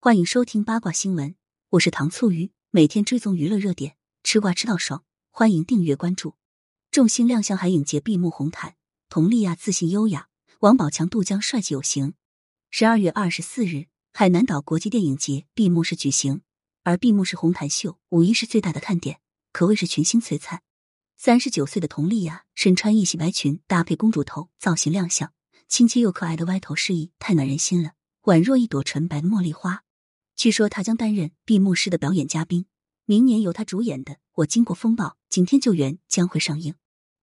欢迎收听八卦新闻，我是糖醋鱼，每天追踪娱乐热点，吃瓜吃到爽，欢迎订阅关注。众星亮相海影节闭幕红毯，佟丽娅自信优雅，王宝强杜江帅气有型。十二月二十四日，海南岛国际电影节闭幕式举行，而闭幕式红毯秀无疑是最大的看点，可谓是群星璀璨。三十九岁的佟丽娅身穿一袭白裙，搭配公主头造型亮相，亲切又可爱的歪头示意太暖人心了，宛若一朵纯白的茉莉花。据说他将担任闭幕式的表演嘉宾，明年由他主演的《我经过风暴》《惊天救援》将会上映。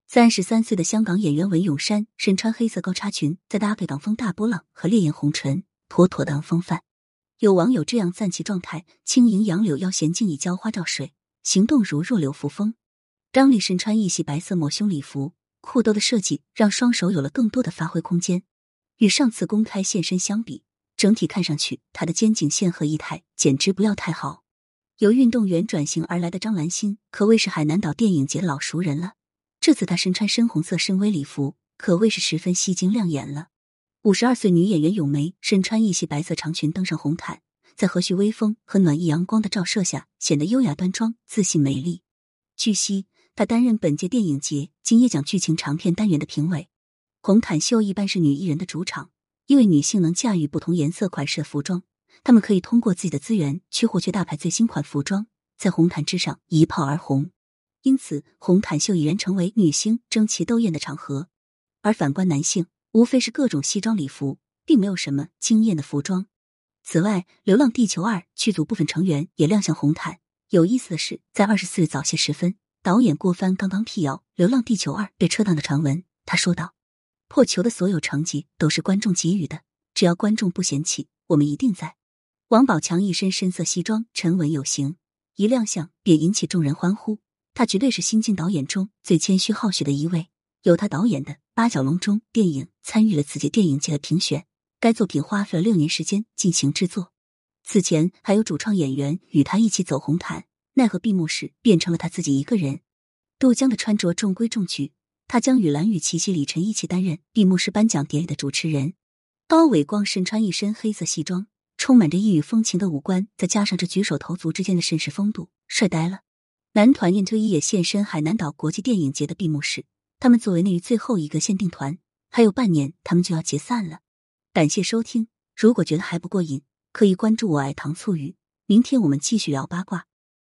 三十三岁的香港演员文咏珊身穿黑色高叉裙，再搭配港风大波浪和烈焰红唇，妥妥当风范。有网友这样赞其状态：轻盈杨柳腰娴静以娇花照水，行动如弱柳扶风。张丽身穿一袭白色抹胸礼服，裤兜的设计让双手有了更多的发挥空间，与上次公开现身相比。整体看上去，她的肩颈线和仪态简直不要太好。由运动员转型而来的张兰心可谓是海南岛电影节老熟人了。这次她身穿深红色深 V 礼服，可谓是十分吸睛亮眼了。五十二岁女演员咏梅身穿一袭白色长裙登上红毯，在和煦微风和暖意阳光的照射下，显得优雅端庄、自信美丽。据悉，她担任本届电影节金叶奖剧情长片单元的评委。红毯秀一般是女艺人的主场。因为女性能驾驭不同颜色款式的服装，她们可以通过自己的资源去获取大牌最新款服装，在红毯之上一炮而红。因此，红毯秀已然成为女星争奇斗艳的场合。而反观男性，无非是各种西装礼服，并没有什么惊艳的服装。此外，《流浪地球二》剧组部分成员也亮相红毯。有意思的是，在二十四日早些时分，导演郭帆刚刚辟谣《流浪地球二》被撤档的传闻。他说道。破球的所有成绩都是观众给予的，只要观众不嫌弃，我们一定在。王宝强一身深色西装，沉稳有型，一亮相便引起众人欢呼。他绝对是新晋导演中最谦虚好学的一位。由他导演的《八角笼中》电影参与了此届电影节的评选，该作品花费了六年时间进行制作。此前还有主创演员与他一起走红毯，奈何闭幕式变成了他自己一个人。杜江的穿着中规中矩。他将与蓝雨、琪琪、李晨一起担任闭幕式颁奖典礼的主持人。高伟光身穿一身黑色西装，充满着异域风情的五官，再加上这举手投足之间的绅士风度，帅呆了。男团 Into 一也现身海南岛国际电影节的闭幕式。他们作为内娱最后一个限定团，还有半年他们就要解散了。感谢收听，如果觉得还不过瘾，可以关注我爱糖醋鱼。明天我们继续聊八卦。